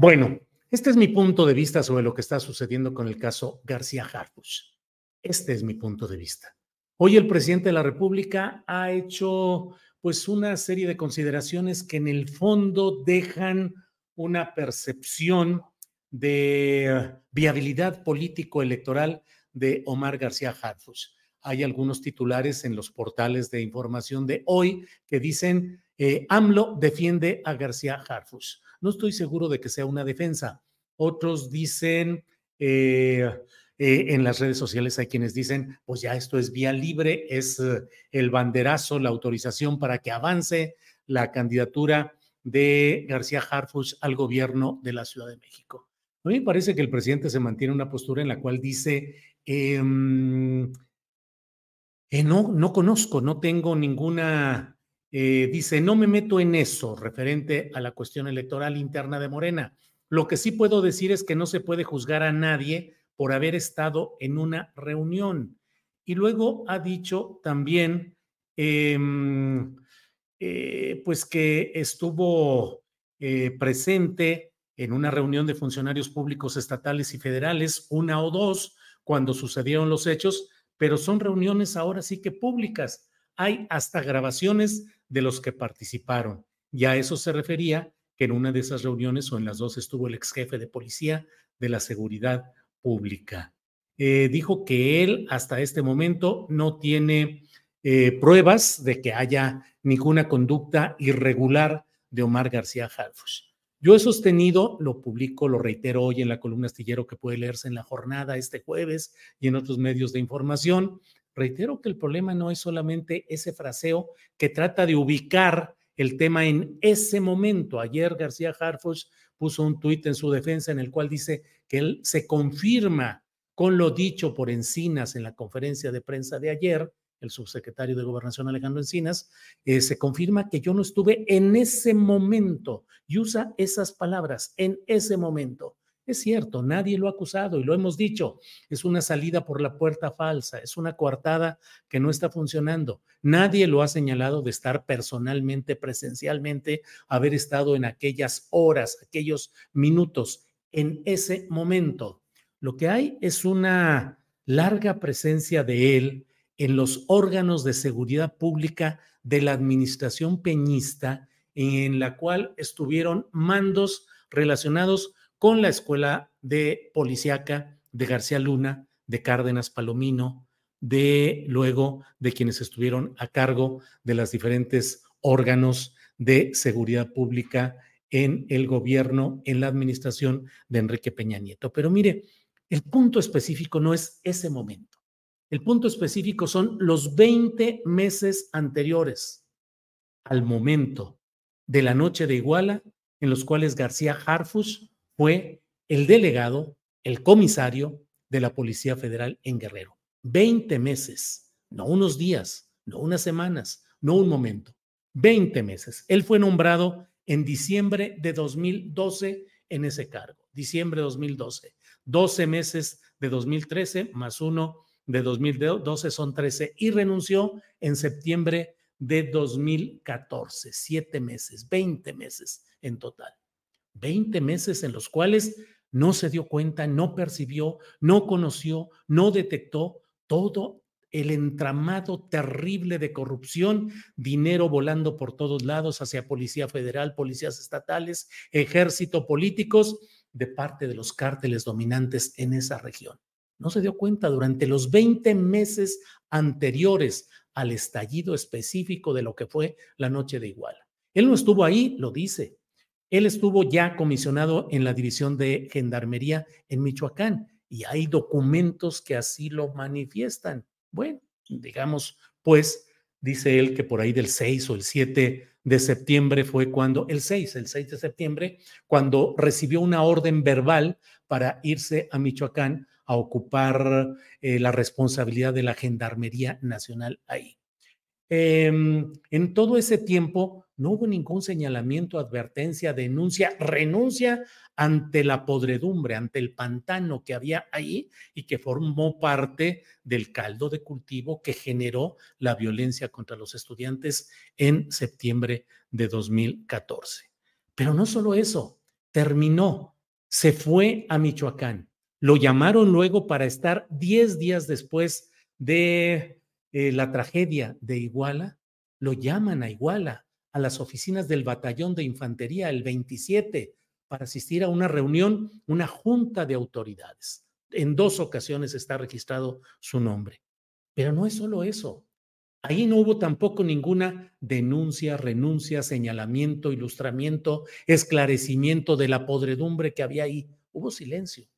Bueno, este es mi punto de vista sobre lo que está sucediendo con el caso García Harfuch. Este es mi punto de vista. Hoy el presidente de la República ha hecho pues una serie de consideraciones que en el fondo dejan una percepción de viabilidad político-electoral de Omar García Harfuch. Hay algunos titulares en los portales de información de hoy que dicen eh, AMLO defiende a García Harfuch. No estoy seguro de que sea una defensa. Otros dicen, eh, eh, en las redes sociales hay quienes dicen, pues ya esto es vía libre, es eh, el banderazo, la autorización para que avance la candidatura de García Harfuch al gobierno de la Ciudad de México. A mí me parece que el presidente se mantiene una postura en la cual dice, em, no, no conozco, no tengo ninguna eh, dice, no me meto en eso referente a la cuestión electoral interna de Morena. Lo que sí puedo decir es que no se puede juzgar a nadie por haber estado en una reunión. Y luego ha dicho también, em, eh, pues que estuvo eh, presente en una reunión de funcionarios públicos estatales y federales, una o dos, cuando sucedieron los hechos, pero son reuniones ahora sí que públicas. Hay hasta grabaciones de los que participaron. Y a eso se refería que en una de esas reuniones o en las dos estuvo el ex jefe de policía de la seguridad pública. Eh, dijo que él hasta este momento no tiene eh, pruebas de que haya ninguna conducta irregular de Omar García Harfuch. Yo he sostenido, lo publico, lo reitero hoy en la columna astillero que puede leerse en la jornada este jueves y en otros medios de información, Reitero que el problema no es solamente ese fraseo que trata de ubicar el tema en ese momento. Ayer García Harfuch puso un tuit en su defensa en el cual dice que él se confirma con lo dicho por Encinas en la conferencia de prensa de ayer, el subsecretario de Gobernación Alejandro Encinas, eh, se confirma que yo no estuve en ese momento y usa esas palabras, en ese momento. Es cierto, nadie lo ha acusado y lo hemos dicho. Es una salida por la puerta falsa, es una coartada que no está funcionando. Nadie lo ha señalado de estar personalmente, presencialmente, haber estado en aquellas horas, aquellos minutos, en ese momento. Lo que hay es una larga presencia de él en los órganos de seguridad pública de la administración peñista, en la cual estuvieron mandos relacionados con la escuela de policíaca de García Luna, de Cárdenas Palomino, de luego de quienes estuvieron a cargo de los diferentes órganos de Seguridad Pública en el gobierno, en la administración de Enrique Peña Nieto. Pero mire, el punto específico no es ese momento. El punto específico son los 20 meses anteriores al momento de la noche de Iguala, en los cuales García Harfus fue el delegado, el comisario de la Policía Federal en Guerrero. 20 meses, no unos días, no unas semanas, no un momento. 20 meses. Él fue nombrado en diciembre de 2012 en ese cargo. Diciembre de 2012. 12 meses de 2013 más uno de 2012 son 13 y renunció en septiembre de 2014. Siete meses, 20 meses en total. 20 meses en los cuales no se dio cuenta, no percibió, no conoció, no detectó todo el entramado terrible de corrupción, dinero volando por todos lados hacia Policía Federal, policías estatales, ejército, políticos, de parte de los cárteles dominantes en esa región. No se dio cuenta durante los 20 meses anteriores al estallido específico de lo que fue la noche de Iguala. Él no estuvo ahí, lo dice. Él estuvo ya comisionado en la división de Gendarmería en Michoacán y hay documentos que así lo manifiestan. Bueno, digamos, pues, dice él que por ahí del 6 o el 7 de septiembre fue cuando, el 6, el 6 de septiembre, cuando recibió una orden verbal para irse a Michoacán a ocupar eh, la responsabilidad de la Gendarmería Nacional ahí. Em, en todo ese tiempo no hubo ningún señalamiento, advertencia, denuncia, renuncia ante la podredumbre, ante el pantano que había ahí y que formó parte del caldo de cultivo que generó la violencia contra los estudiantes en septiembre de 2014. Pero no solo eso, terminó, se fue a Michoacán. Lo llamaron luego para estar 10 días después de eh, la tragedia de Iguala, lo llaman a Iguala, las oficinas del batallón de infantería el 27 para asistir a una reunión, una junta de autoridades. En dos ocasiones está registrado su nombre. Pero no es solo eso. Ahí no hubo tampoco ninguna denuncia, renuncia, señalamiento, ilustramiento, esclarecimiento de la podredumbre que había ahí. Hubo silencio.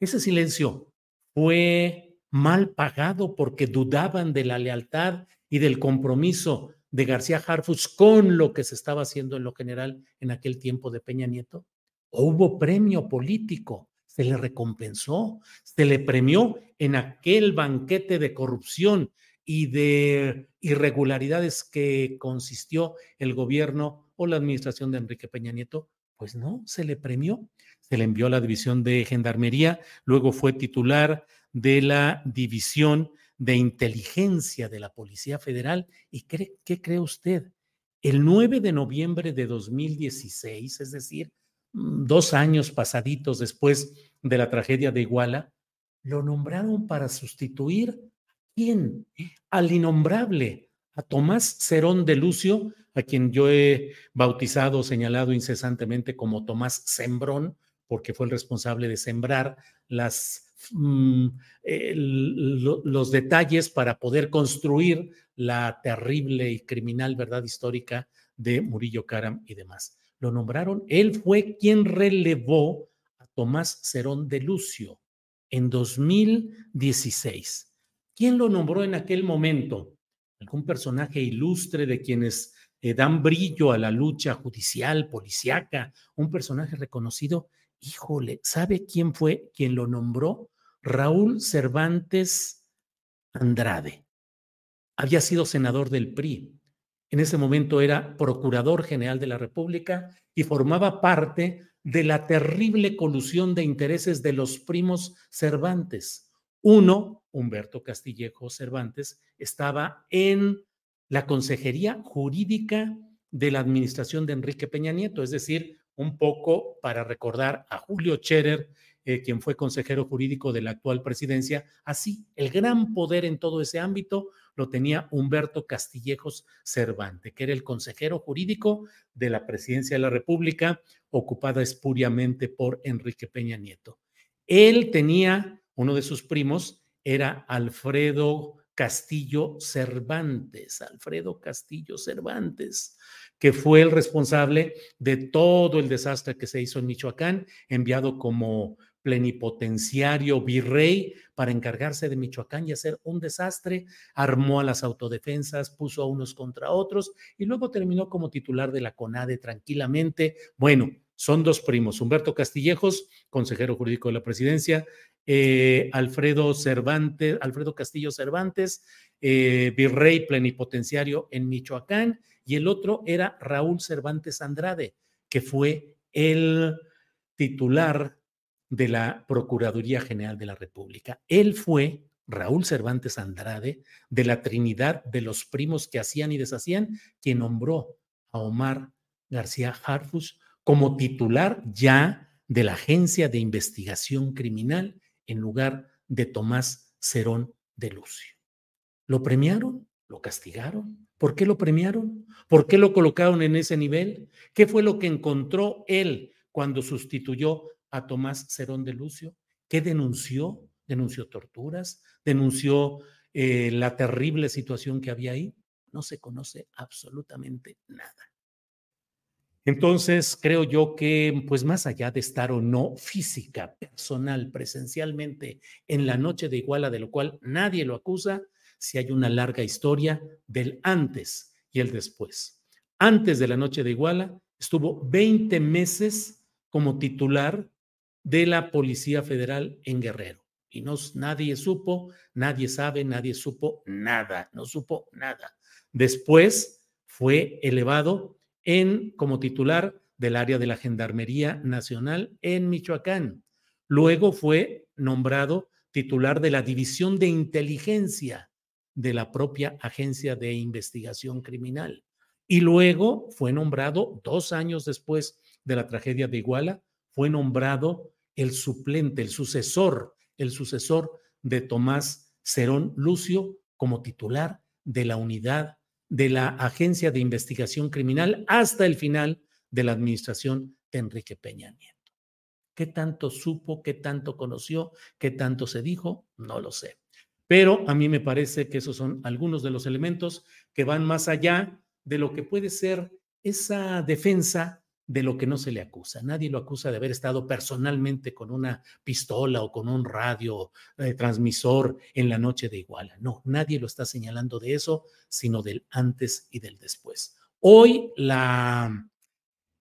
Ese silencio fue mal pagado porque dudaban de la lealtad y del compromiso de García Harfus con lo que se estaba haciendo en lo general en aquel tiempo de Peña Nieto? ¿O hubo premio político? ¿Se le recompensó? ¿Se le premió en aquel banquete de corrupción y de irregularidades que consistió el gobierno o la administración de Enrique Peña Nieto? Pues no, se le premió. Se le envió a la división de gendarmería, luego fue titular de la División de Inteligencia de la Policía Federal. ¿Y qué cree usted? El 9 de noviembre de 2016, es decir, mm, dos años pasaditos después de la tragedia de Iguala, lo nombraron para sustituir a quién? Al innombrable, a Tomás Cerón de Lucio, a quien yo he bautizado, señalado incesantemente como Tomás Sembrón, porque fue el responsable de sembrar las Mm, los detalles para poder construir la terrible y criminal verdad histórica de Murillo Karam y demás. Lo nombraron, él fue quien relevó a Tomás Cerón de Lucio en 2016. ¿Quién lo nombró en aquel momento? Algún personaje ilustre de quienes eh, dan brillo a la lucha judicial, policiaca, un personaje reconocido. Híjole, ¿sabe quién fue quien lo nombró? Raúl Cervantes Andrade. Había sido senador del PRI. En ese momento era procurador general de la República y formaba parte de la terrible colusión de intereses de los primos Cervantes. Uno, Humberto Castillejo Cervantes, estaba en la Consejería Jurídica de la Administración de Enrique Peña Nieto, es decir, un poco para recordar a Julio Scherer eh, quien fue consejero jurídico de la actual presidencia. Así, el gran poder en todo ese ámbito lo tenía Humberto Castillejos Cervantes, que era el consejero jurídico de la presidencia de la República, ocupada espuriamente por Enrique Peña Nieto. Él tenía, uno de sus primos era Alfredo Castillo Cervantes, Alfredo Castillo Cervantes, que fue el responsable de todo el desastre que se hizo en Michoacán, enviado como plenipotenciario virrey para encargarse de Michoacán y hacer un desastre, armó a las autodefensas, puso a unos contra otros y luego terminó como titular de la CONADE tranquilamente. Bueno, son dos primos, Humberto Castillejos, consejero jurídico de la presidencia, eh, Alfredo Cervantes, Alfredo Castillo Cervantes, eh, virrey plenipotenciario en Michoacán, y el otro era Raúl Cervantes Andrade, que fue el titular de la Procuraduría General de la República. Él fue, Raúl Cervantes Andrade, de la Trinidad de los primos que hacían y deshacían, quien nombró a Omar García Harfus como titular ya de la Agencia de Investigación Criminal en lugar de Tomás Cerón de Lucio. ¿Lo premiaron? ¿Lo castigaron? ¿Por qué lo premiaron? ¿Por qué lo colocaron en ese nivel? ¿Qué fue lo que encontró él cuando sustituyó a Tomás Cerón de Lucio? ¿Qué denunció? ¿Denunció torturas? ¿Denunció eh, la terrible situación que había ahí? No se conoce absolutamente nada. Entonces, creo yo que, pues más allá de estar o no física, personal, presencialmente en la noche de Iguala, de lo cual nadie lo acusa, si hay una larga historia del antes y el después. Antes de la noche de Iguala, estuvo 20 meses como titular de la Policía Federal en Guerrero. Y no, nadie supo, nadie sabe, nadie supo nada, no supo nada. Después fue elevado en, como titular del área de la Gendarmería Nacional en Michoacán. Luego fue nombrado titular de la División de Inteligencia de la propia Agencia de Investigación Criminal. Y luego fue nombrado, dos años después de la tragedia de Iguala, fue nombrado el suplente, el sucesor, el sucesor de Tomás Cerón Lucio como titular de la unidad de la Agencia de Investigación Criminal hasta el final de la administración de Enrique Peña Nieto. ¿Qué tanto supo, qué tanto conoció, qué tanto se dijo? No lo sé. Pero a mí me parece que esos son algunos de los elementos que van más allá de lo que puede ser esa defensa de lo que no se le acusa. Nadie lo acusa de haber estado personalmente con una pistola o con un radio eh, transmisor en la noche de Iguala. No, nadie lo está señalando de eso, sino del antes y del después. Hoy la,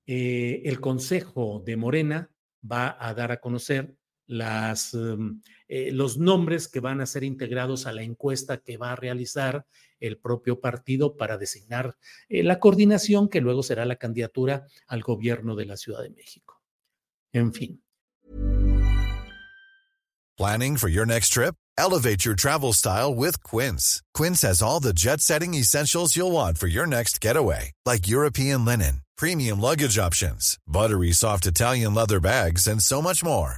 eh, el Consejo de Morena va a dar a conocer em, eh, los nombres que van a ser integrados a la encuesta que va a realizar el propio partido para designar eh, la coordinación que luego será la candidatura al gobierno de la Ciudad de México. En fin. Planning for your next trip? Elevate your travel style with Quince. Quince has all the jet-setting essentials you'll want for your next getaway, like European linen, premium luggage options, buttery soft Italian leather bags, and so much more.